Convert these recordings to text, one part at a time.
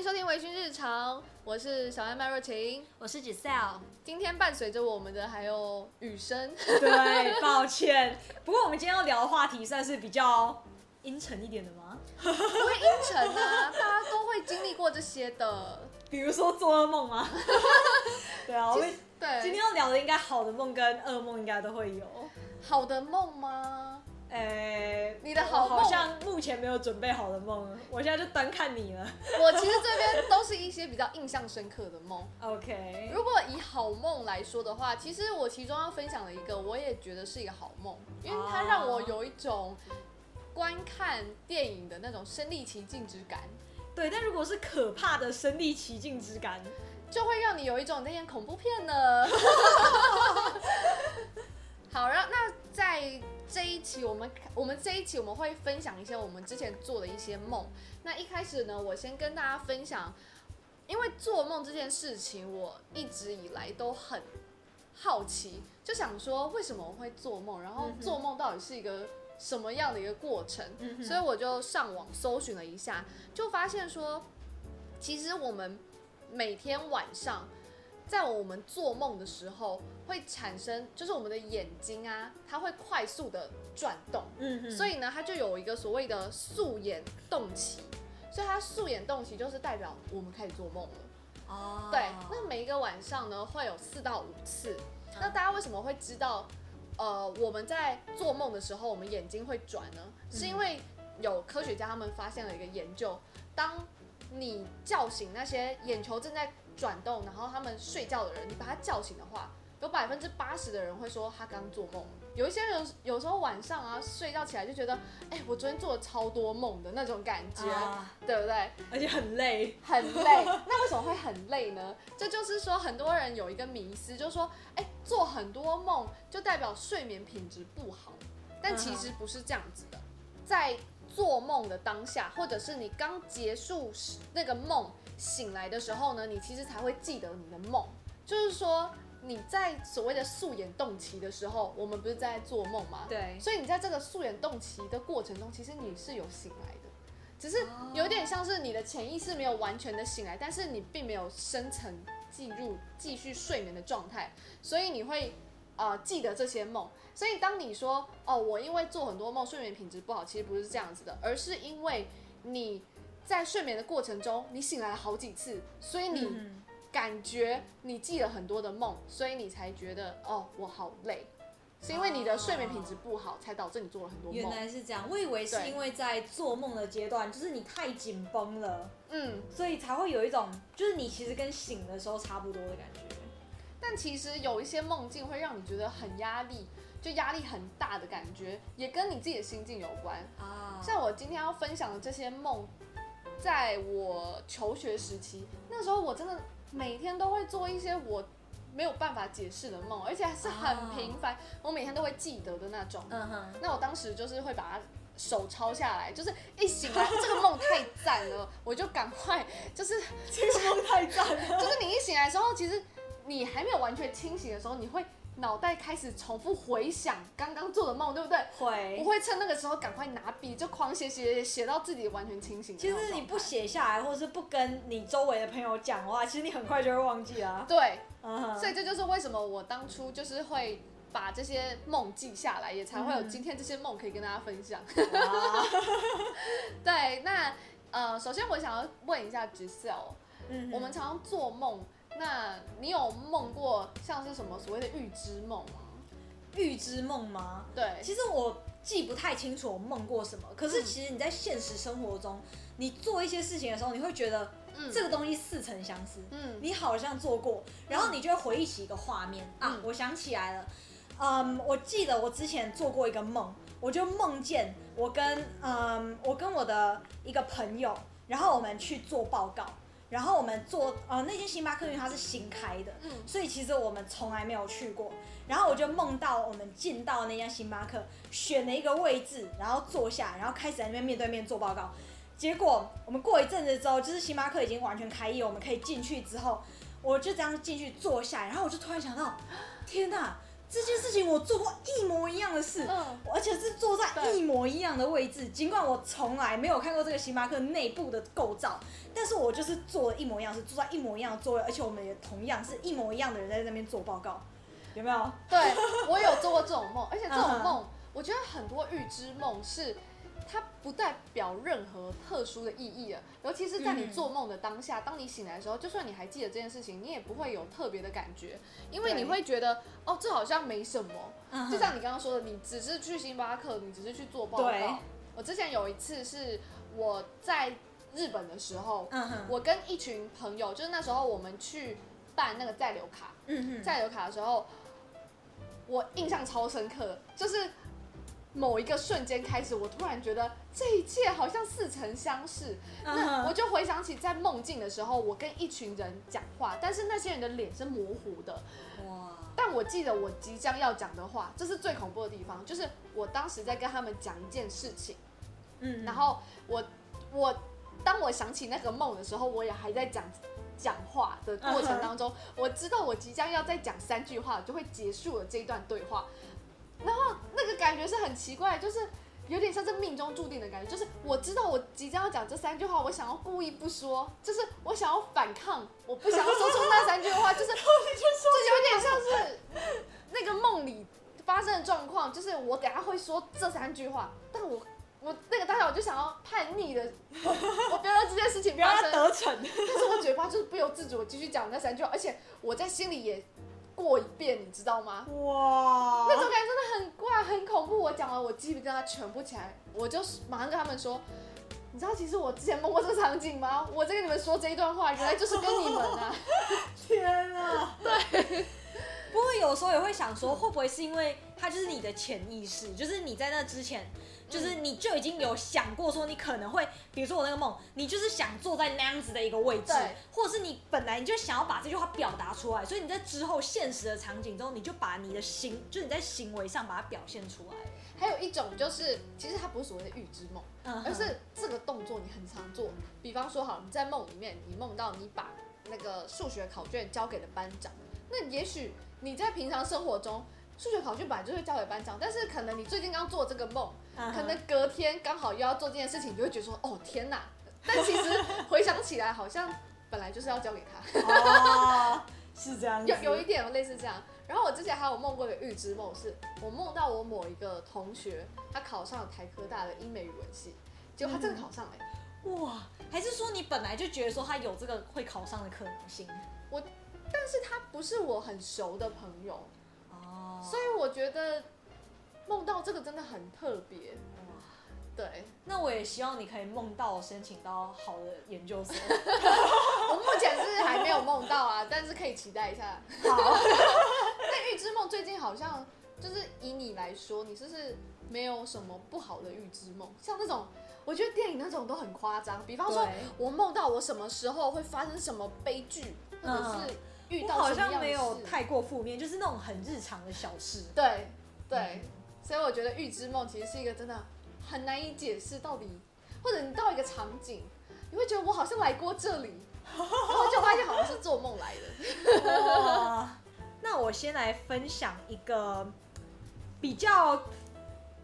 迎收听《微醺日常》，我是小艾麦若晴。我是 Giselle，今天伴随着我们的还有雨声，对，抱歉。不过我们今天要聊的话题算是比较阴沉一点的吗？不会阴沉啊，大家都会经历过这些的。比如说做噩梦吗？对啊，我们对，今天要聊的应该好的梦跟噩梦应该都会有。好的梦吗？诶、你的好好像目前没有准备好的梦，我现在就单看你了。我其实这边都是一些比较印象深刻的梦。OK，如果以好梦来说的话，其实我其中要分享的一个，我也觉得是一个好梦，因为它让我有一种观看电影的那种身临其境之感，对，但如果是可怕的身临其境之感，就会让你有一种你在演恐怖片呢。好，然后那在这一期我们我们这一期我们会分享一些我们之前做的一些梦。那一开始呢，我先跟大家分享，因为做梦这件事情，我一直以来都很好奇，就想说为什么我会做梦，然后做梦到底是一个什么样的一个过程。嗯所以我就上网搜寻了一下，就发现说，其实我们每天晚上在我们做梦的时候，会产生就是我们的眼睛啊，它会快速的转动，嗯哼所以呢，它就有一个所谓的素眼动期。所以它素眼动期就是代表我们开始做梦了。哦对，那每一个晚上呢会有四到五次。那大家为什么会知道，呃，我们在做梦的时候，我们眼睛会转呢？是因为有科学家他们发现了一个研究，当你叫醒那些眼球正在转动，然后他们睡觉的人，你把他叫醒的话，有百分之八十的人会说他刚做梦。有一些人有时候晚上啊睡觉起来就觉得，哎、我昨天做了超多梦的那种感觉，啊对不对？而且很累。很累。那为什么会很累呢？这就是说，很多人有一个迷思，就是说，哎、做很多梦就代表睡眠品质不好，但其实不是这样子的。在做梦的当下，或者是你刚结束时那个梦醒来的时候呢，你其实才会记得你的梦。就是说，你在所谓的素颜动期的时候，我们不是在做梦吗？对，所以你在这个素颜动期的过程中，其实你是有醒来的，只是有点像是你的潜意识没有完全的醒来，但是你并没有深层进入继续睡眠的状态，所以你会呃记得这些梦。所以当你说哦，我因为做很多梦，睡眠品质不好，其实不是这样子的，而是因为你在睡眠的过程中，你醒来了好几次，所以你嗯感觉你记了很多的梦，所以你才觉得哦，我好累。是因为你的睡眠品质不好，才导致你做了很多梦原。来是这样，我以为是因为在做梦的阶段，就是你太紧绷了，嗯，所以才会有一种，就是你其实跟醒的时候差不多的感觉。但其实有一些梦境会让你觉得很压力，就压力很大的感觉，也跟你自己的心境有关。啊像我今天要分享的这些梦，在我求学时期，那时候我真的每天都会做一些我没有办法解释的梦，而且还是很频繁，我每天都会记得的那种。嗯哼，那我当时就是会把它手抄下来，就是一醒来这个梦太赞了，我就赶快就是这个梦太赞了。就是你一醒来的时候，其实你还没有完全清醒的时候，你会脑袋开始重复回想刚刚做的梦，对不对？我会，趁那个时候赶快拿笔就狂写写写写到自己完全清醒其。实你不写下来，或是不跟你周围的朋友讲的话，其实你很快就会忘记啊。对，所以这就是为什么我当初就是会把这些梦记下来，也才会有嗯今天这些梦可以跟大家分享。哇 对，那呃，首先我想要问一下 Giselle，、嗯我们常常做梦，那你有梦过像是什么所谓的预知梦吗？预知梦吗？对，其实我记不太清楚我梦过什么，可是其实你在现实生活中，你做一些事情的时候，你会觉得嗯。这个东西似曾相识，嗯。你好像做过，然后你就会回忆起一个画面、啊嗯，我想起来了，嗯，我记得我之前做过一个梦，我就梦见我跟嗯我跟我的一个朋友，然后我们去做报告，然后我们坐呃那间星巴克因为它是新开的，嗯所以其实我们从来没有去过。然后我就梦到我们进到那家星巴克，选了一个位置，然后坐下，然后开始在那边面对面做报告。结果我们过一阵子之后，就是星巴克已经完全开业，我们可以进去之后，我就这样进去坐下，然后我就突然想到，天哪！这件事情我做过一模一样的事，嗯而且是坐在一模一样的位置。尽管我从来没有看过这个星巴克内部的构造，但是我就是做了一模一样的事，坐在一模一样的座位，而且我们也同样是一模一样的人在那边做报告，有没有？对，我有做过这种梦，而且这种梦，我觉得很多预知梦是它不代表任何特殊的意义了，尤其是在你嗯。做梦的当下，当你醒来的时候，就算你还记得这件事情，你也不会有特别的感觉，因为你会觉得哦，这好像没什么。嗯。就像你刚刚说的，你只是去星巴克，你只是去做报告。我之前有一次是我在日本的时候，嗯，我跟一群朋友，就是那时候我们去办那个在留卡，在留卡的时候，我印象超深刻，就是某一个瞬间开始，我突然觉得这一切好像似曾相识。嗯那我，就回想起在梦境的时候，我跟一群人讲话，但是那些人的脸是模糊的，哇，但我记得我即将要讲的话，这是最恐怖的地方，就是我当时在跟他们讲一件事情，嗯，然后我我当我想起那个梦的时候，我也还在讲讲话的过程当中，我知道我即将要再讲三句话，就会结束了这一段对话，然后那个感觉是很奇怪，就是。有点像是命中注定的感觉，就是我知道我即将要讲这三句话，我想要故意不说，就是我想要反抗，我不想要说出那三句话，就是 就有点像是那个梦里发生的状况，就是我等下会说这三句话，但我我那个当下我就想要叛逆的，我不要让这件事情 不要得逞，但是我嘴巴就是不由自主地继续讲那三句话，而且我在心里也过一遍，你知道吗？哇，那种感觉真的很怪，很恐怖。我讲完，我鸡皮疙瘩全部起来，我就马上跟他们说。你知道其实我之前梦过这个场景吗？我在跟你们说这一段话，原来就是跟你们啊。天啊！对。不过有时候也会想说，会不会是因为它就是你的潜意识，就是你在那之前，就是你就已经有想过说你可能会，比如说我那个梦，你就是想坐在那样子的一个位置，或者是你本来你就想要把这句话表达出来，所以你在之后现实的场景中，你就把你的行，就是你在行为上把它表现出来。还有一种就是，其实它不是所谓的预知梦，而是这个动作你很常做。比方说，好，你在梦里面，你梦到你把那个数学考卷交给了班长，那也许你在平常生活中，数学考卷本来就会交给班长，但是可能你最近刚做这个梦，可能隔天刚好又要做这件事情，你就会觉得说，哦天哪！但其实回想起来，好像本来就是要交给他。哦，是这样子，有有一点类似这样。然后我之前还有梦过一个预知梦，是我梦到我某一个同学，他考上了台科大的英美语文系，结果他真的考上了欸、哇，还是说你本来就觉得说他有这个会考上的可能性？我但是他不是我很熟的朋友，哦，所以我觉得梦到这个真的很特别。哇。对那我也希望你可以梦到申请到好的研究所。我目前是还没有梦到啊，但是可以期待一下。好，那预知梦最近好像就是以你来说，你是不是没有什么不好的预知梦？像那种，我觉得电影那种都很夸张，比方说我梦到我什么时候会发生什么悲剧，或者是遇我好到什么样的像没有事太过负面，就是那种很日常的小事。对对，所以我觉得预知梦其实是一个真的很难以解释到底，或者你到一个场景，你会觉得我好像来过这里，然后就发现好像是做梦来的。那我先来分享一个比较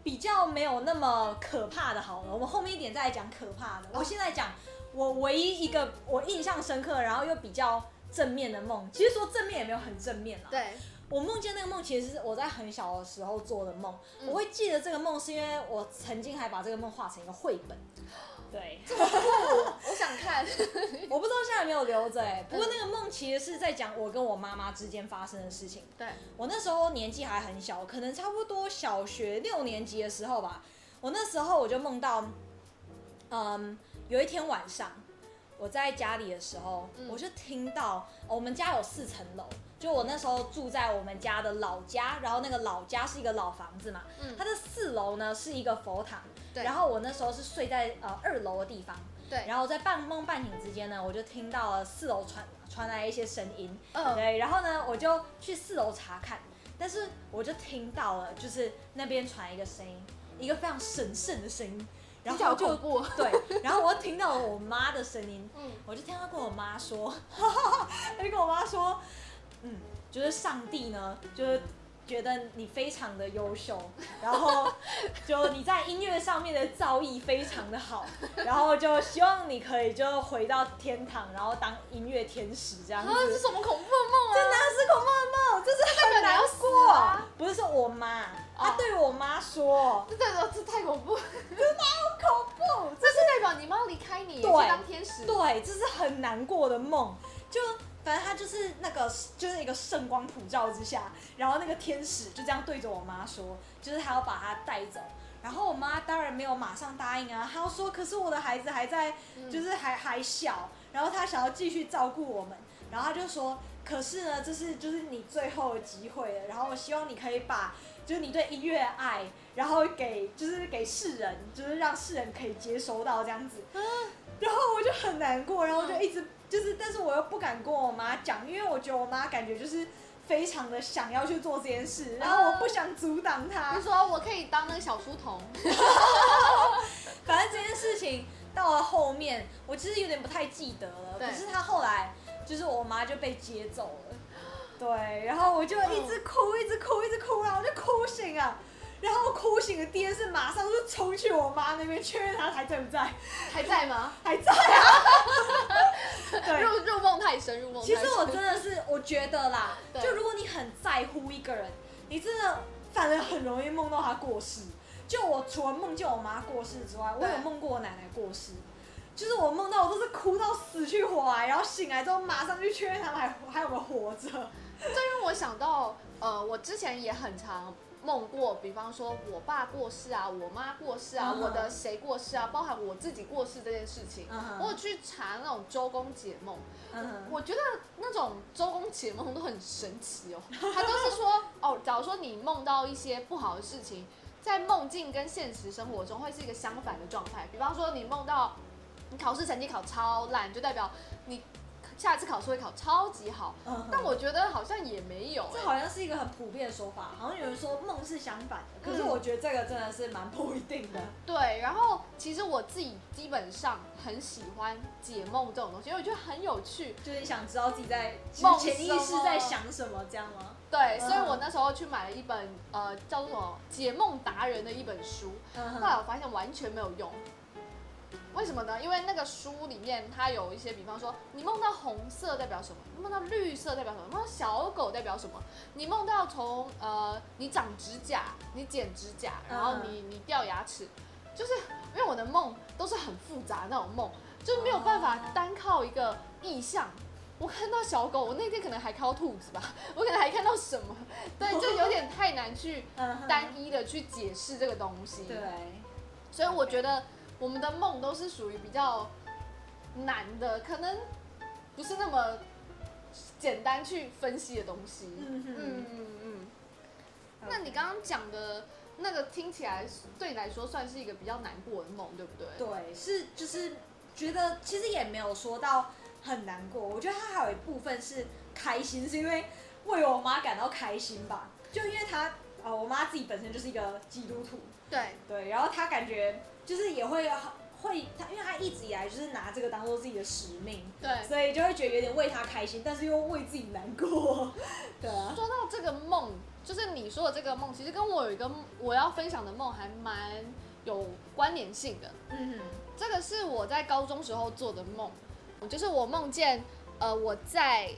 比较没有那么可怕的，好了，我们后面一点再来讲可怕的。我现在讲我唯一一个我印象深刻，然后又比较正面的梦。其实说正面也没有很正面啦。对，我梦见那个梦，其实是我在很小的时候做的梦。嗯我会记得这个梦，是因为我曾经还把这个梦画成一个绘本。对，我想看。我不知道现在有没有留着哎。不过那个梦其实是在讲我跟我妈妈之间发生的事情。对，我那时候年纪还很小，可能差不多小学六年级的时候吧。我那时候我就梦到，嗯，有一天晚上我在家里的时候，嗯我就听到、哦我们家有四层楼，就我那时候住在我们家的老家，然后那个老家是一个老房子嘛，嗯。它的四楼呢是一个佛堂，对。然后我那时候是睡在呃二楼的地方，对，然后在半梦半醒之间呢，我就听到了四楼传传来一些声音，嗯。对，然后呢，我就去四楼查看，但是我就听到了，就是那边传一个声音，一个非常神圣的声音，然后就好恐怖。对，然后我又听到了我妈的声音，嗯，我就听她跟我妈说，她就跟我妈说，嗯，就是上帝呢，就是觉得你非常的优秀，然后就你在音乐上面的造诣非常的好，然后就希望你可以就回到天堂，然后当音乐天使这样子。啊，这是什么恐怖的梦啊？真的是恐怖的梦，这是很难过。啊不是说我妈，她哦对我妈说，这代表这太恐怖，好恐怖，这是代表你妈要离开你，对去当天使。对，这是很难过的梦。就反正他就是那个，就是一个圣光普照之下，然后那个天使就这样对着我妈说，就是他要把她带走。然后我妈当然没有马上答应啊，她要说，可是我的孩子还在，嗯就是还还小，然后她想要继续照顾我们，然后她就说，可是呢，这是就是你最后的机会了，然后我希望你可以把。就是你对音乐的爱，然后给就是给世人，就是让世人可以接收到这样子。然后我就很难过，然后我就一直就是，但是我又不敢跟我妈讲，因为我觉得我妈感觉就是非常的想要去做这件事，然后我不想阻挡她你。说我可以当那个小书童，反正这件事情到了后面，我其实有点不太记得了。对可是她后来就是我妈就被接走了，对，然后我就一直哭，一直哭，一直哭，然后我就哭醒啊。然后哭醒的第一件事，马上就冲去我妈那边确认她还在不在，还在吗？还在啊。对，入入梦太深，入梦太深。其实我真的是，我觉得啦，就如果你很在乎一个人，你真的反而很容易梦到他过世。就我除了梦见我妈过世之外，我有梦过我奶奶过世。就是我梦到我都是哭到死去活来，然后醒来之后马上去确认他们还还有没有活着。这让我想到，呃，我之前也很常梦过，比方说我爸过世啊，我妈过世啊，我的谁过世啊，包含我自己过世这件事情。我有去查那种周公解梦，嗯我觉得那种周公解梦都很神奇哦。他都是说，哦，假如说你梦到一些不好的事情，在梦境跟现实生活中会是一个相反的状态。比方说你梦到你考试成绩考超烂，就代表你下一次考试会考超级好。嗯但我觉得好像也没有、欸，这好像是一个很普遍的说法，好像有人说梦是相反的，可是嗯我觉得这个真的是蛮不一定的。对，然后其实我自己基本上很喜欢解梦这种东西，因为我觉得很有趣。就是想知道自己在梦潜意识在想什么，这样吗？对，所以嗯我那时候去买了一本呃叫做什么《解梦达人》的一本书，嗯后来我发现完全没有用。为什么呢？因为那个书里面它有一些，比方说你梦到红色代表什么，你梦到绿色代表什么，梦到小狗代表什么，你梦到从呃你长指甲，你剪指甲，然后你你掉牙齿，就是因为我的梦都是很复杂的那种梦，就是没有办法单靠一个意象。我看到小狗，我那天可能还看到兔子吧，我可能还看到什么，对，就有点太难去单一的去解释这个东西。对，所以我觉得我们的梦都是属于比较难的，可能不是那么简单去分析的东西。嗯哼嗯嗯嗯。那你刚刚讲的那个听起来对你来说算是一个比较难过的梦，对不对？对，是就是觉得其实也没有说到很难过，我觉得它还有一部分是开心，是因为为我妈感到开心吧，就因为她呃我妈自己本身就是一个基督徒，对对，然后她感觉就是也会会她，因为她一直以来就是拿这个当做自己的使命，对。所以就会觉得有点为她开心，但是又为自己难过，对啊，说到这个梦，就是你说的这个梦，其实跟我有一个我要分享的梦还蛮有关联性的。嗯哼，这个是我在高中时候做的梦，就是我梦见，呃，我在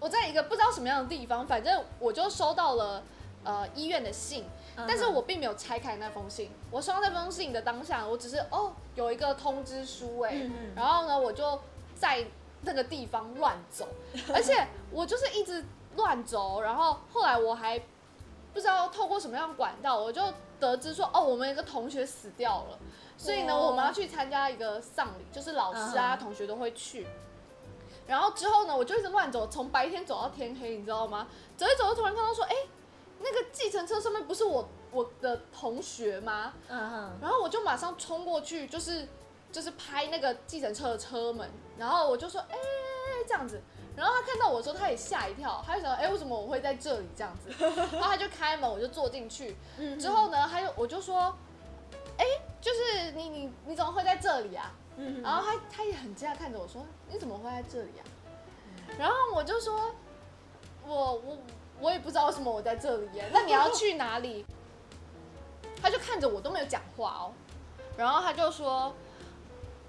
我在一个不知道什么样的地方，反正我就收到了呃医院的信，嗯但是我并没有拆开那封信。我收到那封信的当下，我只是哦有一个通知书哎、然后呢我就在那个地方乱走，而且我就是一直乱走，然后后来我还不知道透过什么样的管道，我就得知说哦我们有一个同学死掉了。所以呢，我们要去参加一个丧礼，就是老师啊、同学都会去。然后之后呢，我就一直乱走，从白天走到天黑，你知道吗？走一走，就突然看到说，哎，那个计程车上面不是我我的同学吗？嗯哼，然后我就马上冲过去，就是就是拍那个计程车的车门，然后我就说，哎，这样子。然后他看到我的时候，他也吓一跳，他就想，哎，为什么我会在这里这样子？然后他就开门，我就坐进去。嗯之后呢，他就我就说，哎、就是你你你怎么会在这里啊？嗯哼，然后他他也很惊讶看着我说，你怎么会在这里啊？然后我就说，我我我也不知道为什么我在这里耶，那你要去哪里？他就看着我都没有讲话哦，然后他就说，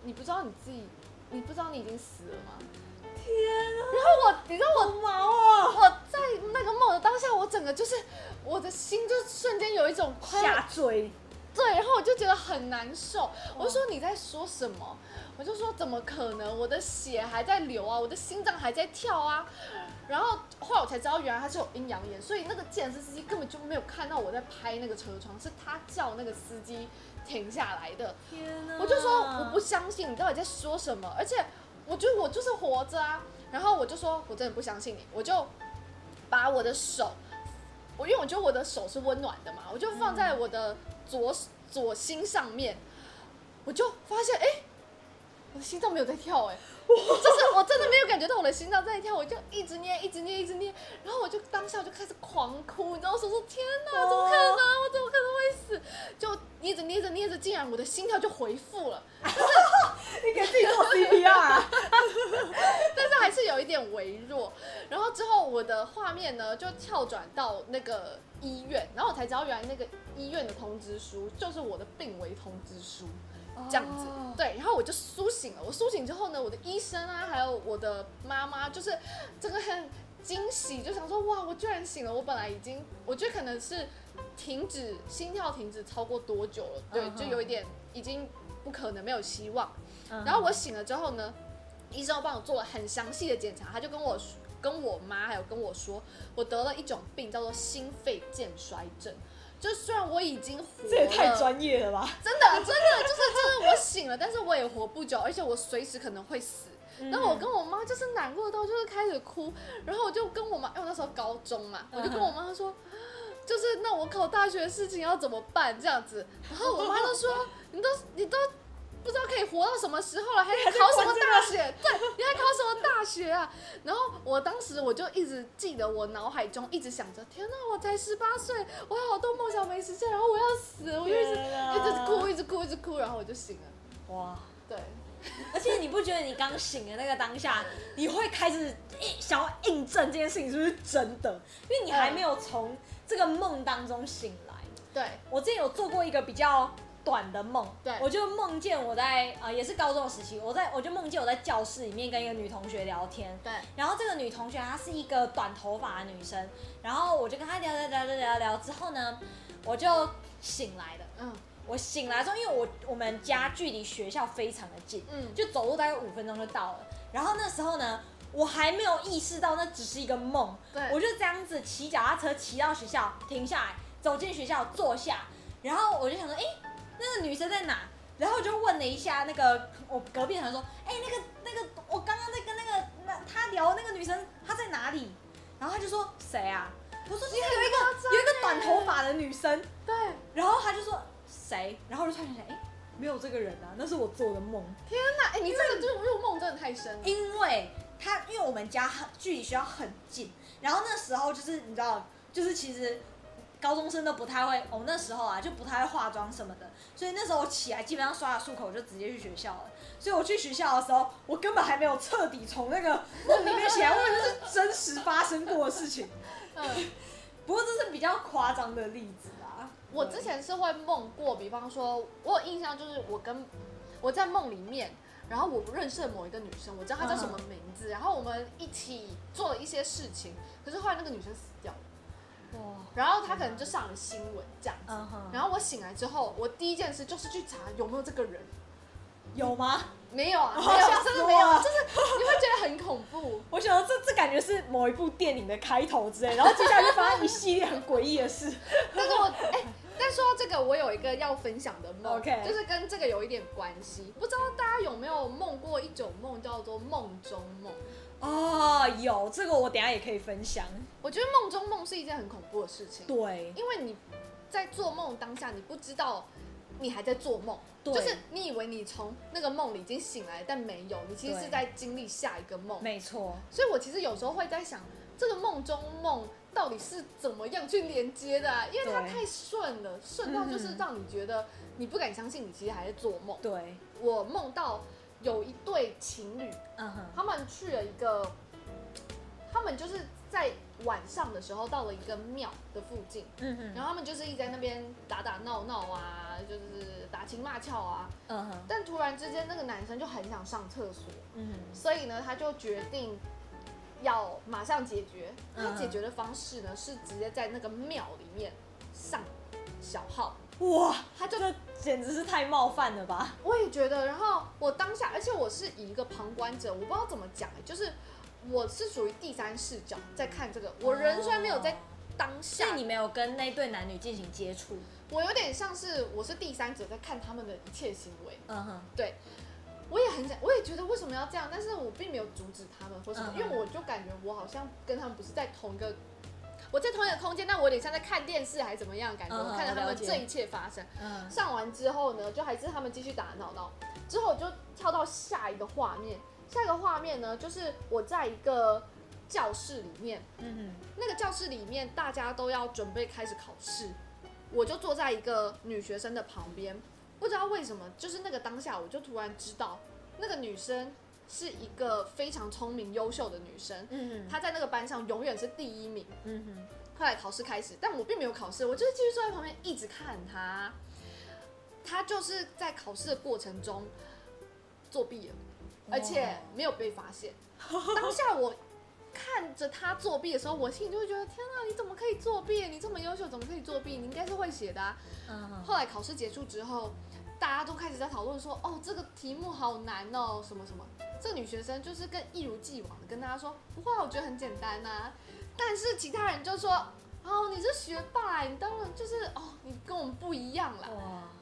你不知道你自己，你不知道你已经死了吗？天啊然后我，你知道我毛啊，我在那个梦的当下，我整个就是我的心就瞬间有一种下坠，对，然后我就觉得很难受，我就说你在说什么？我就说怎么可能？我的血还在流啊，我的心脏还在跳啊。然后后来我才知道，原来他是有阴阳眼，所以那个健身司机根本就没有看到我在拍那个车窗，是他叫那个司机停下来的。天哪！我就说我不相信，你到底在说什么？而且我觉得我就是活着啊。然后我就说我真的不相信你，我就把我的手，我因为我觉得我的手是温暖的嘛，我就放在我的左左心上面，我就发现哎、我的心脏没有在跳哎、就是我真的没有感觉到我的心脏在跳，我就一直捏，一直捏，一直捏，然后我就当下就开始狂哭，你知道，我说说天哪，怎么可能？我怎么可能会死？就捏着捏着捏着，竟然我的心跳就恢复了，你给自己做 CPR 啊？但是还是有一点微弱。然后之后我的画面呢就跳转到那个医院，然后我才知道原来那个医院的通知书就是我的病危通知书。这样子哦对，然后我就苏醒了。我苏醒之后呢，我的医生啊，还有我的妈妈，就是整个很惊喜，就想说哇，我居然醒了。我本来已经，我觉得可能是停止心跳停止超过多久了，对，就有一点已经不可能没有希望。然然后我醒了之后呢，医生帮我做了很详细的检查，他就跟我跟我妈还有跟我说，我得了一种病叫做心肺渐衰症。就虽然我已经活了这也太专业了吧？真的真的就是就是我醒了，但是我也活不久，而且我随时可能会死。然后我跟我妈就是难过到就是开始哭，然后我就跟我妈，因为我那时候高中嘛，我就跟我妈说，就是那我考大学的事情要怎么办这样子。然后我妈就说，你都你都不知道可以活到什么时候了，还考什么大学？对，你还考大学啊？然后我当时我就一直记得我脑海中一直想着，天哪，我才十八岁，我有好多梦想没实现，然后我要死，我就一直一直哭，一直哭，一直哭，然后我就醒了。哇！对，而且你不觉得你刚醒的那个当下，你会开始印想要印证这件事情是不是真的？因为你还没有从这个梦当中醒来。对，我之前有做过一个比较短的梦，对。我就梦见我在呃也是高中时期，我在我就梦见我在教室里面跟一个女同学聊天，对，然后这个女同学她是一个短头发的女生，然后我就跟她聊聊聊聊聊聊之后呢，我就醒来了。嗯。我醒来之后，因为我我们家距离学校非常的近，嗯，就走路大概五分钟就到了。然后那时候呢，我还没有意识到那只是一个梦，对，我就这样子骑脚踏车骑到学校，停下来，走进学校坐下，然后我就想说，哎、那个女生在哪？然后我就问了一下那个我隔壁的同学说，哎、那个那个我刚刚在跟那个那他聊那个女生，她在哪里？然后他就说谁啊？我说就是有一个有一个短头发的女生，对，然后他就说谁？然后我就突然想哎、没有这个人啊，那是我做的梦。天哪，哎，你这个就是入梦真的太深了。因为他因为我们家很距离学校很近，然后那时候就是你知道，就是其实高中生都不太会，哦那时候啊就不太会化妆什么的，所以那时候我起来基本上刷了漱口就直接去学校了。所以我去学校的时候，我根本还没有彻底从那个梦里面起来，我以为这是真实发生过的事情。嗯，不过这是比较夸张的例子啊。我之前是会梦过，比方说，我有印象就是我跟我在梦里面。然后我认识了某一个女生，我知道她叫什么名字，然后我们一起做了一些事情，可是后来那个女生死掉了，哇，然后他可能就上了新闻这样子。嗯，然后我醒来之后，我第一件事就是去查有没有这个人，有吗？没有啊，哦没有，吓死真的没有，就是你会觉得很恐怖。我想到这这感觉是某一部电影的开头之类，然后接下来就发生一系列很诡异的事。但是我哎、但说到这个，我有一个要分享的梦 OK 就是跟这个有一点关系。不知道大家有没有梦过一种梦，叫做梦中梦？哦，有这个我等下也可以分享。我觉得梦中梦是一件很恐怖的事情，对，因为你在做梦当下，你不知道你还在做梦，对就是你以为你从那个梦里已经醒来，但没有，你其实是在经历下一个梦。没错，所以我其实有时候会在想，这个梦中梦到底是怎么样去连接的、啊？因为它对太顺了，顺到就是嗯让你觉得你不敢相信你其实还在做梦。对，我梦到有一对情侣，嗯哼，他们去了一个，他们就是在晚上的时候到了一个庙的附近，嗯哼，然后他们就是一直在那边打打闹闹啊，就是打情骂俏啊。嗯哼，但突然之间，那个男生就很想上厕所，嗯所以呢，他就决定要马上解决。他嗯解决的方式呢，是直接在那个庙里面上小号。哼，哇，他就这简直是太冒犯了吧？我也觉得，然后我当下，而且我是以一个旁观者，我不知道怎么讲，就是我是属于第三视角在看这个。我人虽然没有在当下，所以你没有跟那对男女进行接触。我有点像是我是第三者在看他们的一切行为。嗯哼，对，我也很想，我也觉得为什么要这样，但是我并没有阻止他们或什么，因为我就感觉我好像跟他们不是在同一个，我在同一个空间，但我有点像在看电视还是怎么样感觉，我看着他们这一切发生。嗯。上完之后呢，就还是他们继续打打闹闹，之后我就跳到下一个画面，下一个画面呢，就是我在一个教室里面，嗯那个教室里面大家都要准备开始考试，我就坐在一个女学生的旁边，不知道为什么，就是那个当下，我就突然知道那个女生是一个非常聪明优秀的女生，她在那个班上永远是第一名。嗯哼，后来考试开始，但我并没有考试，我就是继续坐在旁边一直看她。她就是在考试的过程中作弊了，而且没有被发现。当下我看着她作弊的时候，我心里就会觉得：天啊，你怎么可以作弊？你这么优秀，怎么可以作弊？你应该是会写的啊！嗯哼，后来考试结束之后，大家都开始在讨论说：哦，这个题目好难哦，什么什么。这个女学生就是跟一如既往的跟大家说：不会啊，我觉得很简单呐、但是其他人就说：哦，你是学霸，你当然就是哦，你跟我们不一样啦。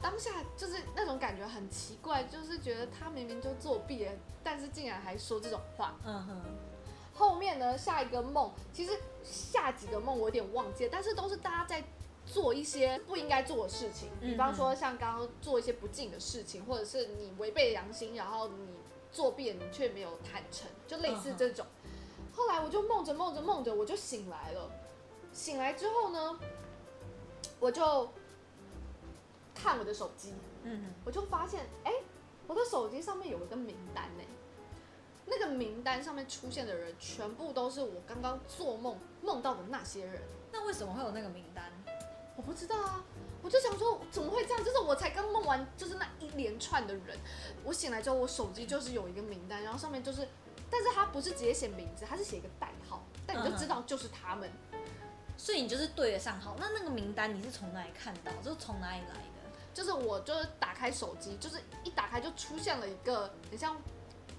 当下就是那种感觉很奇怪，就是觉得他明明就作弊了，但是竟然还说这种话。嗯哼，后面呢，下一个梦，其实下几个梦我有点忘记了，但是都是大家在做一些不应该做的事情，嗯比方说像刚刚做一些不敬的事情，或者是你违背良心，然后你作弊，你却没有坦诚，就类似这种。后来我就梦着梦着梦着，我就醒来了。醒来之后呢，我就看我的手机，嗯，我就发现，哎、我的手机上面有一个名单呢。那个名单上面出现的人，全部都是我刚刚做梦梦到的那些人。那为什么会有那个名单？我不知道啊，我就想说怎么会这样？就是我才刚梦完，就是那一连串的人。我醒来之后，我手机就是有一个名单，然后上面就是，但是他不是直接写名字，他是写一个代号，但你就知道就是他们。所以你就是对得上号。那那个名单你是从哪里看到？就是从哪里来的？就是我就是打开手机，就是一打开就出现了一个很像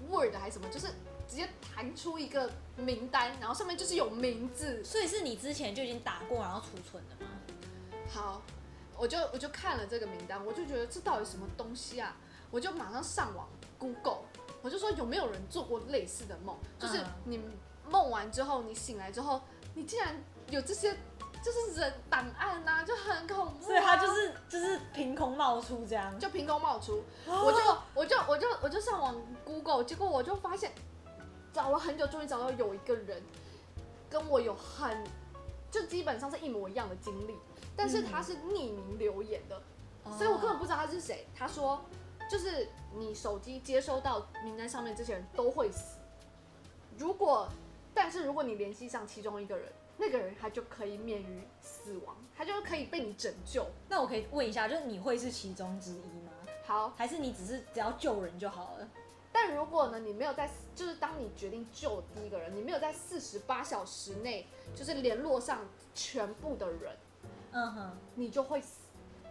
Word 还是什么，就是直接弹出一个名单，然后上面就是有名字。所以是你之前就已经打过，然后储存的吗？好，我就我就看了这个名单，我就觉得这到底什么东西啊？我就马上上网 Google，我就说有没有人做过类似的梦？就是嗯你梦完之后，你醒来之后，你竟然有这些就是人档案呐、就很恐怖、啊。所以他就是就是凭空冒出这样。就凭空冒出，哦我就我就我就我就上网 Google，结果我就发现找了很久，终于找到有一个人跟我有很就基本上是一模一样的经历，但是他是匿名留言的，所以我根本不知道他是谁。他说就是你手机接收到名单上面这些人都会死，如果但是如果你联系上其中一个人，那个人他就可以免于死亡，他就可以被你拯救。那我可以问一下，就是你会是其中之一吗？好，还是你只是只要救人就好了？但如果呢，你没有在，就是当你决定救第一个人，你没有在四十八小时内，就是联络上全部的人，嗯哼，你就会死。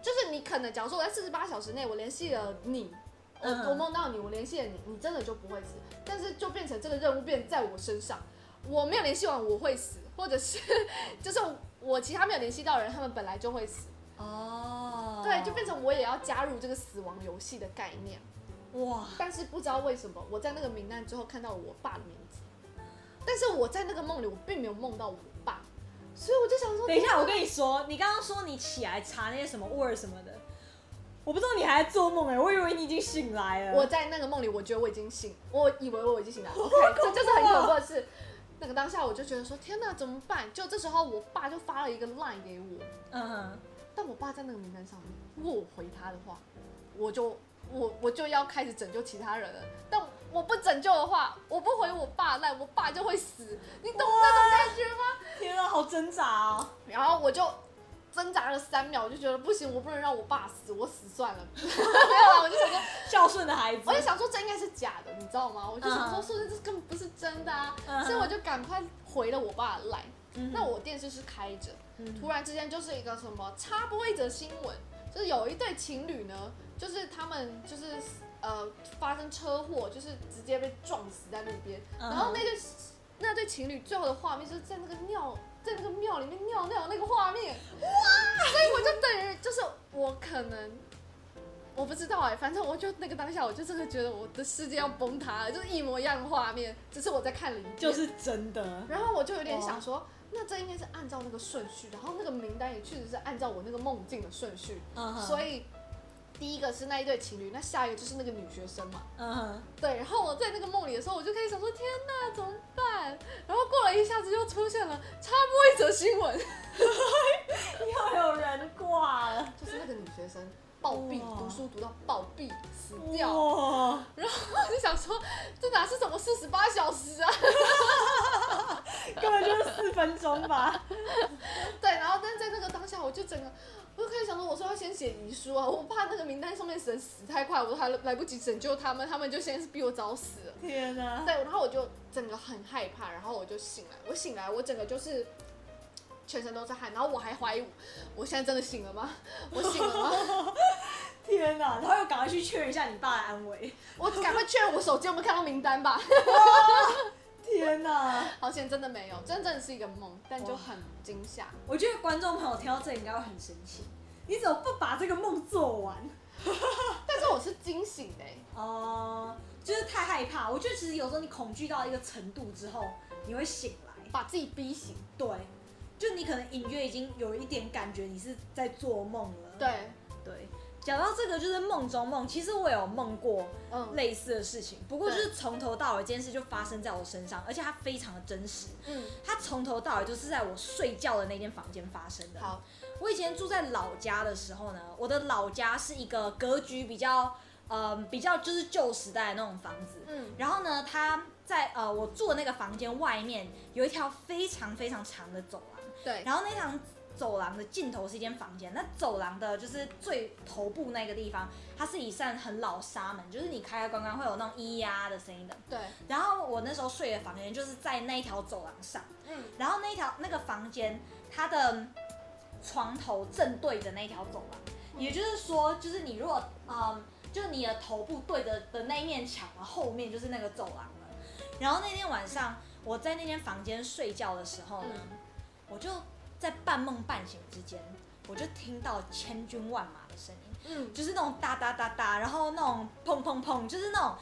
就是你可能，假如说我在四十八小时内，我联系了你，我、嗯我梦到你，我联系了你，你真的就不会死。但是就变成这个任务变在我身上，我没有联系完我会死，或者是 就是我其他没有联系到人，他们本来就会死。哦，对，就变成我也要加入这个死亡游戏的概念。哇，但是不知道为什么，我在那个名单之后看到了我爸的名字，但是我在那个梦里，我并没有梦到我爸，所以我就想说，等一下，我跟你说，你刚刚说你起来查那些什么 Word 什么的，我不知道你还在做梦哎，我以为你已经醒来了。我在那个梦里，我觉得我已经醒，我以为我已经醒来了。OK，这就是很恐怖的事。那个当下我就觉得说，天哪，怎么办？就这时候，我爸就发了一个 line 给我，嗯哼，但我爸在那个名单上面，如果我回他的话，我就我我就要开始拯救其他人了。但我不拯救的话，我不回我爸赖，我爸就会死。你懂那种感觉吗？天啊，好挣扎哦。然后我就挣扎了三秒，我就觉得不行，我不能让我爸死，我死算了。没有啊，我就想说，孝顺的孩子。我就想说这应该是假的，你知道吗？我就想说，嗯说的这根本不是真的啊，嗯所以我就赶快回了我爸的 line。嗯那我电视是开着，嗯突然之间就是一个什么插播一则新闻，就是有一对情侣呢，就是他们就是呃发生车祸，就是直接被撞死在路边，嗯然后那对那对情侣最后的画面就是在那个尿在那个庙里面尿尿那个画面，哇！所以我就等于就是我可能。我不知道哎、反正我就那个当下，我就真的觉得我的世界要崩塌了，就是一模一样的画面，只是我在看零件。就是真的。然后我就有点想说，那这应该是按照那个顺序，然后那个名单也确实是按照我那个梦境的顺序，所以第一个是那一对情侣，那下一个就是那个女学生嘛，嗯哼，对。然后我在那个梦里的时候，我就开始想说，天哪，怎么办？然后过了一下子又出现了插播一则新闻，又有人挂了。就是那个女学生暴毙，哇读书读到暴毙死掉。哇，然后我就想说，这哪是什么四十八小时啊？根本就是四分钟吧。对，然后但是在那个当下，我就整个，我就开始想说，我说要先写遗书啊，我怕那个名单上面的人死太快，我都还来不及拯救他们，他们就先是比我早死了。天哪！对，然后我就整个很害怕，然后我就醒来，我醒来，我整个就是全身都是汗，然后我还怀疑我现在真的醒了吗？我醒了吗？天哪！然后又赶快去确认一下你爸的安危。我赶快确认我手机有没有看到名单吧。天哪！好险，真的没有，真正是一个梦，但就很惊吓。我觉得观众朋友听到这里应该会很生气，你怎么不把这个梦做完？但是我是惊醒的、欸，哦、就是太害怕。我觉得其实有时候你恐惧到一个程度之后，你会醒来。把自己逼醒。对，就你可能隐约已经有一点感觉你是在做梦了。对，对，讲到这个就是梦中梦，其实我有梦过嗯类似的事情，不过就是从头到尾这件事就发生在我身上，而且它非常的真实。嗯，它从头到尾就是在我睡觉的那间房间发生的。好，我以前住在老家的时候呢，我的老家是一个格局比较，呃，比较就是旧时代的那种房子。嗯然后呢，它在呃我住的那个房间外面有一条非常非常长的走廊，对，然后那条走廊的尽头是一间房间，那走廊的就是最头部那个地方，它是一扇很老纱门，就是你开开关关会有那种咿呀的声音的。对，然后我那时候睡的房间就是在那一条走廊上。嗯然后那一条那个房间，它的床头正对着那条走廊，也就是说，就是你如果嗯，就是你的头部对着的那一面墙啊，后面就是那个走廊了。然后那天晚上我在那间房间睡觉的时候呢，我就在半梦半醒之间，我就听到千军万马的声音。嗯，就是那种哒哒哒哒，然后那种砰砰砰，就是那种。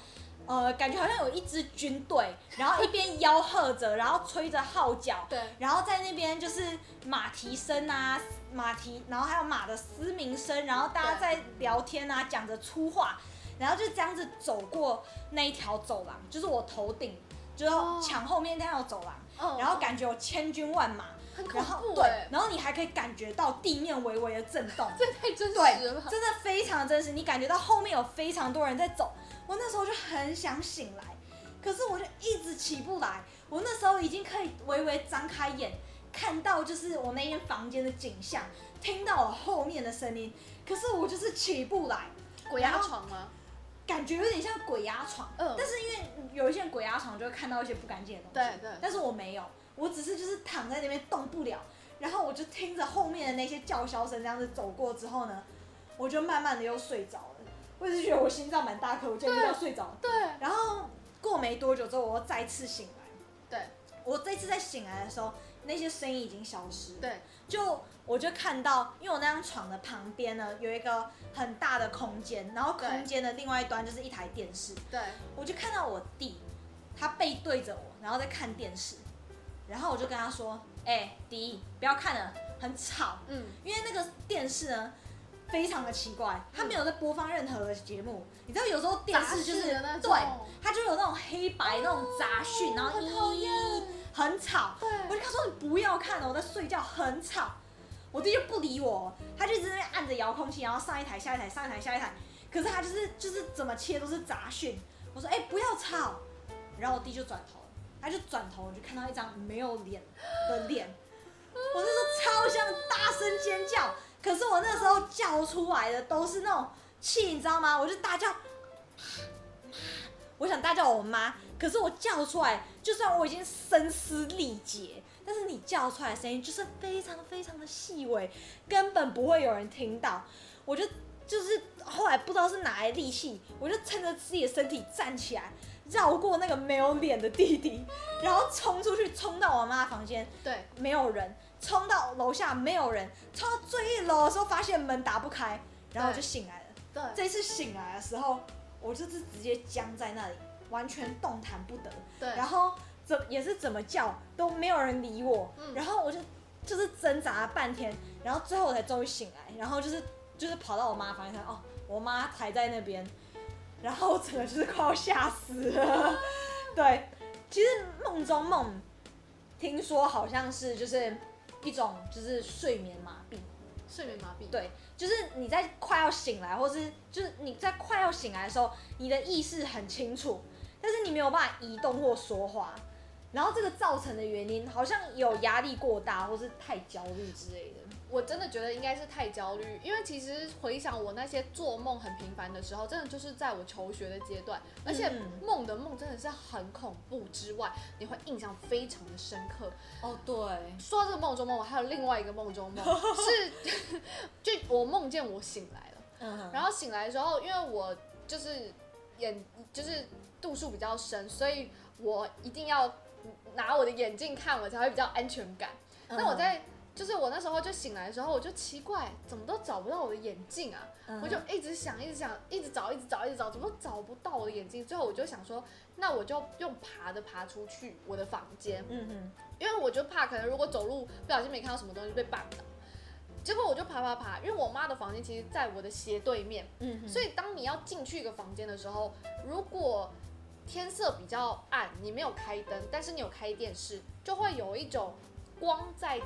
呃，感觉好像有一支军队，然后一边吆喝着，然后吹着号角，对，然后在那边就是马蹄声啊，马蹄，然后还有马的嘶鸣声，然后大家在聊天啊，讲着粗话，然后就这样子走过那一条走廊，就是我头顶，就是哦墙后面那条走廊，嗯然后感觉有千军万马，很恐然后对然后你还可以感觉到地面微微的震动，这太真实对了吧？，真的非常真实，你感觉到后面有非常多人在走。我那时候就很想醒来，可是我就一直起不来。我那时候已经可以微微张开眼，看到就是我那间房间的景象，听到我后面的声音，可是我就是起不来，鬼压床吗？感觉有点像鬼压床。嗯但是因为有一些鬼压床就会看到一些不干净的东西，对对但是我没有，我只是就是躺在那边动不了，然后我就听着后面的那些叫嚣声这样子走过之后呢，我就慢慢的又睡着了。我只是觉得我心脏蛮大颗，我就又要睡着了。对然后过没多久之后，我又再次醒来。对我这次在醒来的时候，那些声音已经消失了。对，就我就看到，因为我那张床的旁边呢有一个很大的空间，然后空间的另外一端就是一台电视，对，我就看到我弟，他背对着我，然后在看电视，然后我就跟他说：“哎、弟，不要看了，很吵。”嗯，因为那个电视呢非常的奇怪，它没有在播放任何的节目。你知道有时候电视就是对，它就有那种黑白那种杂讯，然后很讨咦厌很吵。我，就跟他说你不要看了，我在睡觉，很吵。我弟就不理我，他就一直在那边按着遥控器，然后上一台下一台上一台下一台，可是他就是就是怎么切都是杂讯。我说哎、不要吵，然后我弟就转头了，他就转头我就看到一张没有脸的脸，我那时候超想大声尖叫，可是我那时候叫出来的都是那种气，你知道吗？我就大叫，妈妈，我想大叫我妈，可是我叫出来，就算我已经声嘶力竭，但是你叫出来的声音就是非常非常的细微，根本不会有人听到。我就就是后来不知道是哪来力气，我就撑着自己的身体站起来，绕过那个没有脸的弟弟，然后冲出去，冲到我妈房间，对，没有人，冲到楼下没有人，冲到最一楼的时候发现门打不开，然后我就醒来了。对，这次醒来的时候，我就是直接僵在那里，完全动弹不得。对，然后怎也是怎么叫都没有人理我，嗯。然后我就就是挣扎了半天，然后最后我才终于醒来，然后就是就是跑到我妈房间，哦，我妈还在那边，然后我整个就是快要吓死了。对，其实梦中梦，听说好像是就是一种就是睡眠麻痹，睡眠麻痹。对，就是你在快要醒来，或是就是你在快要醒来的时候，你的意识很清楚，但是你没有办法移动或说话。然后这个造成的原因好像有压力过大，或是太焦虑之类的。我真的觉得应该是太焦虑，因为其实回想我那些做梦很频繁的时候，真的就是在我求学的阶段，而且嗯。梦的梦真的是很恐怖之外，你会印象非常的深刻。哦，对，说到这个梦中梦，我还有另外一个梦中梦，是就我梦见我醒来了，嗯然后醒来的时候，因为我就是眼就是度数比较深，所以我一定要拿我的眼镜看，我才会比较安全感。嗯那我在就是我那时候就醒来的时候，我就奇怪，怎么都找不到我的眼镜啊？嗯我就一直想，一直想，一直找，一直找，一直找，怎么都找不到我的眼镜。最后我就想说，那我就用爬的爬出去我的房间，嗯哼，因为我就怕可能如果走路不小心没看到什么东西被绊倒。结果我就爬爬爬，因为我妈的房间其实在我的斜对面，嗯哼，所以当你要进去一个房间的时候，如果天色比较暗，你没有开灯，但是你有开电视，就会有一种光在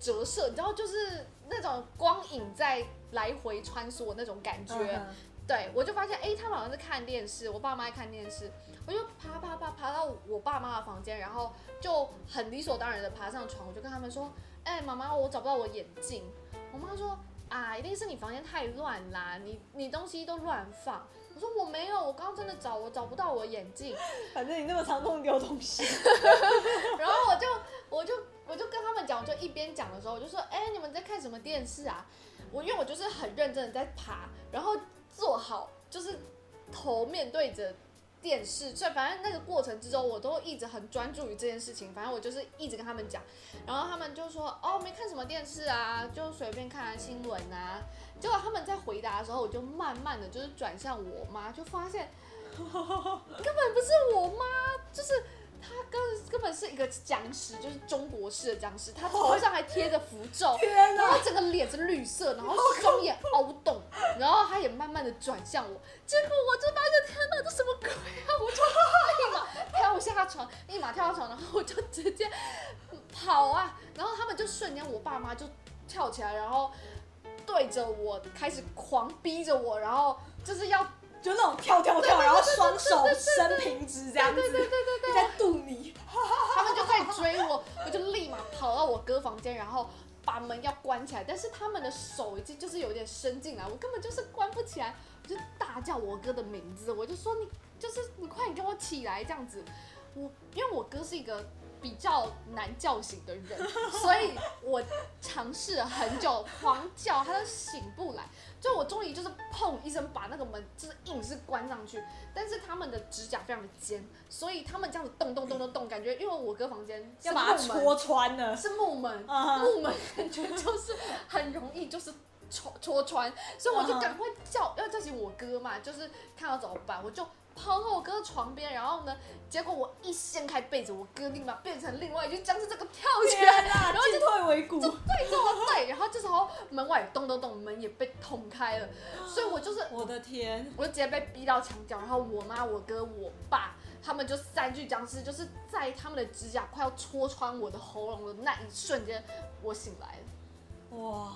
折射，你知道，就是那种光影在来回穿梭的那种感觉。嗯对，我就发现，哎、他们好像是看电视，我爸妈在看电视，我就爬爬爬爬到我爸妈的房间，然后就很理所当然的爬上床，我就跟他们说，哎、妈妈，我找不到我眼镜。我妈说，啊，一定是你房间太乱啦，你你东西都乱放。我说我没有，我刚刚真的找，我找不到我眼镜。反正你那么常弄丢东西，然后我就我就我就跟他们讲，我就一边讲的时候，我就说，哎、你们在看什么电视啊？我因为我就是很认真的在爬，然后坐好，就是头面对着电视，所以反正那个过程之中，我都一直很专注于这件事情。反正我就是一直跟他们讲，然后他们就说，哦，没看什么电视啊，就随便看看新闻啊。结果他们在回答的时候，我就慢慢的就是转向我妈，就发现根本不是我妈，就是她根根本是一个僵尸，就是中国式的僵尸，他头上还贴着符咒，天然后整个脸是绿色，然后双眼凹洞，然后他也慢慢的转向我，结果我就发现天哪，这什么鬼啊！我就 立马跳下床，立马跳下床，然后我就直接跑啊，然后他们就瞬间，我爸妈就跳起来，然后对着我开始狂逼着我，然后就是要就那种跳跳跳，然后双手伸平直这样子，对对对对，在渡你。他们就开始追我，我就立马跑到我哥房间，然后把门要关起来，但是他们的手已经就是有点伸进来，我根本就是关不起来，我就大叫我哥的名字，我就说你就是你快点给我起来这样子，我因为我哥是一个比较难叫醒的人，所以我尝试了很久，狂叫他都醒不来，就我终于就是砰一声把那个门就是硬是关上去，但是他们的指甲非常的尖，所以他们这样子动动动动动，感觉因为我哥房间是要把它木门，戳穿了。是木门，啊木门感觉就是很容易就是戳戳穿，所以我就嗯赶快叫要叫醒我哥嘛，就是看到怎么办，我就跑到我哥床边，然后呢，结果我一掀开被子，我哥立马变成另外一具僵尸，这个跳起来，天哪，进退维谷。对着我对，然后这时候门外咚咚咚，门也被捅开了，所以我就是 我的天！我就直接被逼到墙角，然后我妈、我哥、我爸他们就三具僵尸，就是在他们的指甲快要戳穿我的喉咙的那一瞬间，我醒来了。哇，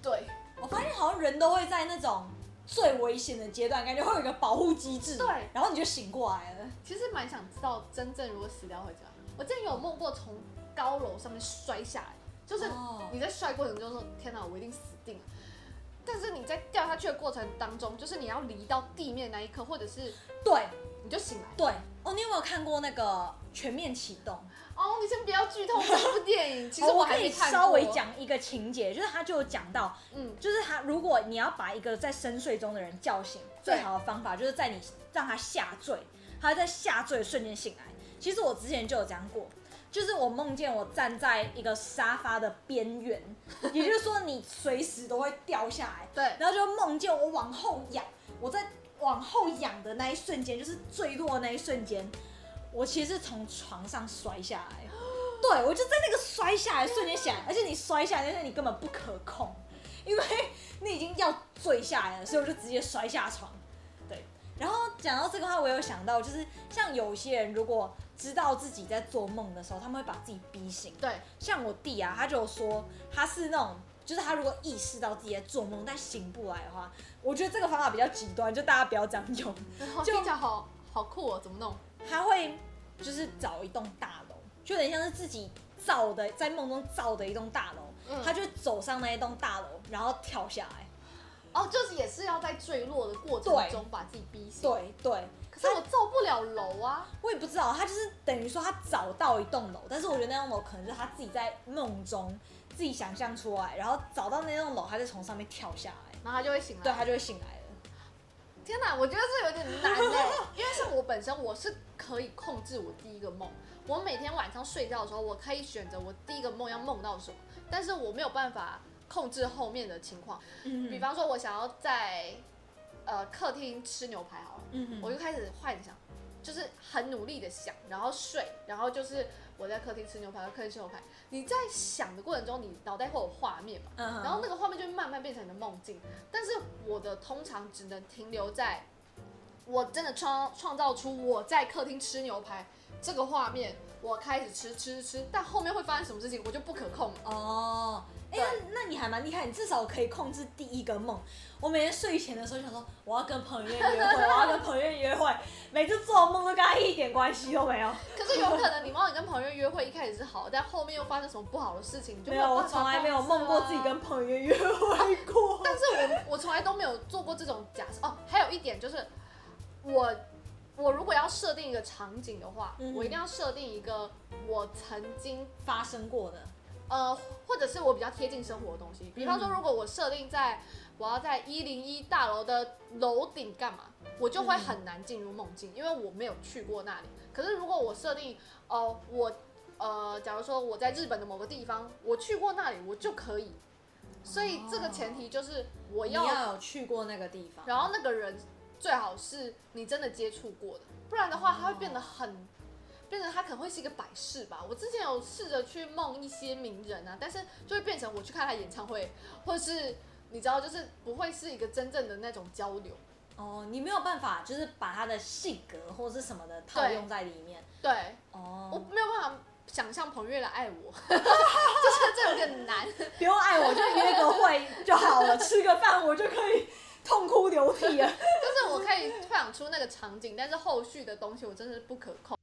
对我发现好像人都会在那种最危险的阶段，感觉会有一个保护机制，对然后你就醒过来了。其实蛮想知道真正如果死掉会怎样。我之前有梦过从高楼上面摔下来，就是哦你在摔过程中说天哪，我一定死定了。但是你在掉下去的过程当中，就是你要离到地面那一刻，或者是对你就醒来。对哦，你有没有看过那个《全面启动》？哦，你先不要剧透这部电影，其实哦我还没看过。可以稍微，讲一个情节，就是他就有讲到，嗯，就是他如果你要把一个在深睡中的人叫醒，最好的方法就是在你让他下坠，他在下坠的瞬间醒来。其实我之前就有讲过，就是我梦见我站在一个沙发的边缘，也就是说你随时都会掉下来，对，然后就梦见我往后仰，我在往后仰的那一瞬间，就是坠落的那一瞬间，我其实是从床上摔下来。对，我就在那个摔下来瞬间醒来，而且你摔下来，但是你根本不可控，因为你已经要坠下来了，所以我就直接摔下床。对，然后讲到这个话，我有想到，就是像有些人如果知道自己在做梦的时候，他们会把自己逼醒。对，像我弟啊，他就说他是那种，就是他如果意识到自己在做梦但醒不来的话，我觉得这个方法比较极端，就大家不要这样用。就听起来好好酷哦，怎么弄？他会就是找一栋大楼，就有点像是自己造的，在梦中造的一栋大楼，嗯他就走上那一栋大楼，然后跳下来。哦，就是也是要在坠落的过程对中把自己逼醒。，对对，可是我造不了楼啊。我也不知道，他就是等于说他找到一栋楼，但是我觉得那栋楼可能是他自己在梦中自己想象出来，然后找到那栋楼，他就从上面跳下来，然后他就会醒来。对，他就会醒来了。天哪，我觉得这有点难哎，因为像我本身我是可以控制我第一个梦，我每天晚上睡觉的时候，我可以选择我第一个梦要梦到什么，但是我没有办法控制后面的情况。嗯比方说，我想要在呃客厅吃牛排好了，嗯我就开始幻想，就是很努力的想，然后睡，然后就是我在客厅吃牛排，客厅吃牛排。你在想的过程中，你脑袋会有画面嘛？嗯然后那个画面就慢慢变成你的梦境。但是我的通常只能停留在我真的创创造出我在客厅吃牛排这个画面，我开始吃吃吃，但后面会发生什么事情我就不可控了。哦，哎、对那那你还蛮厉害，你至少可以控制第一个梦。我每天睡前的时候想说，我要跟彭于晏约会，我要跟彭于晏约会，每次做梦都跟他一点关系都没有。可是有可能你梦你跟朋友约会一开始是好，但后面又发生什么不好的事情，你就没有，我从来没有梦过自己啊跟彭于晏约会过。但是我我从来都没有做过这种假设哦。还有一点就是，我我如果要设定一个场景的话，嗯我一定要设定一个我曾经发生过的，呃，或者是我比较贴近生活的东西。比方说，嗯如果我设定在我要在一零一大楼的楼顶干嘛，我就会很难进入梦境，因为我没有去过那里。可是如果我设定哦、我呃，假如说我在日本的某个地方，我去过那里，我就可以。所以这个前提就是我要要有去过那个地方。然后那个人最好是你真的接触过的，不然的话它会变得很，变成它可能会是一个摆饰吧。我之前有试着去梦一些名人啊，但是就会变成我去看他演唱会，或是你知道，就是不会是一个真正的那种交流。哦，你没有办法，就是把他的性格或者是什么的套用在里面。对哦我哦，没有办法想象彭越来爱我，就是这有点难。不用爱我，就约个会就好了，吃个饭我就可以痛哭流涕啊。就是我可以幻想出那个场景，但是后续的东西我真的是不可控。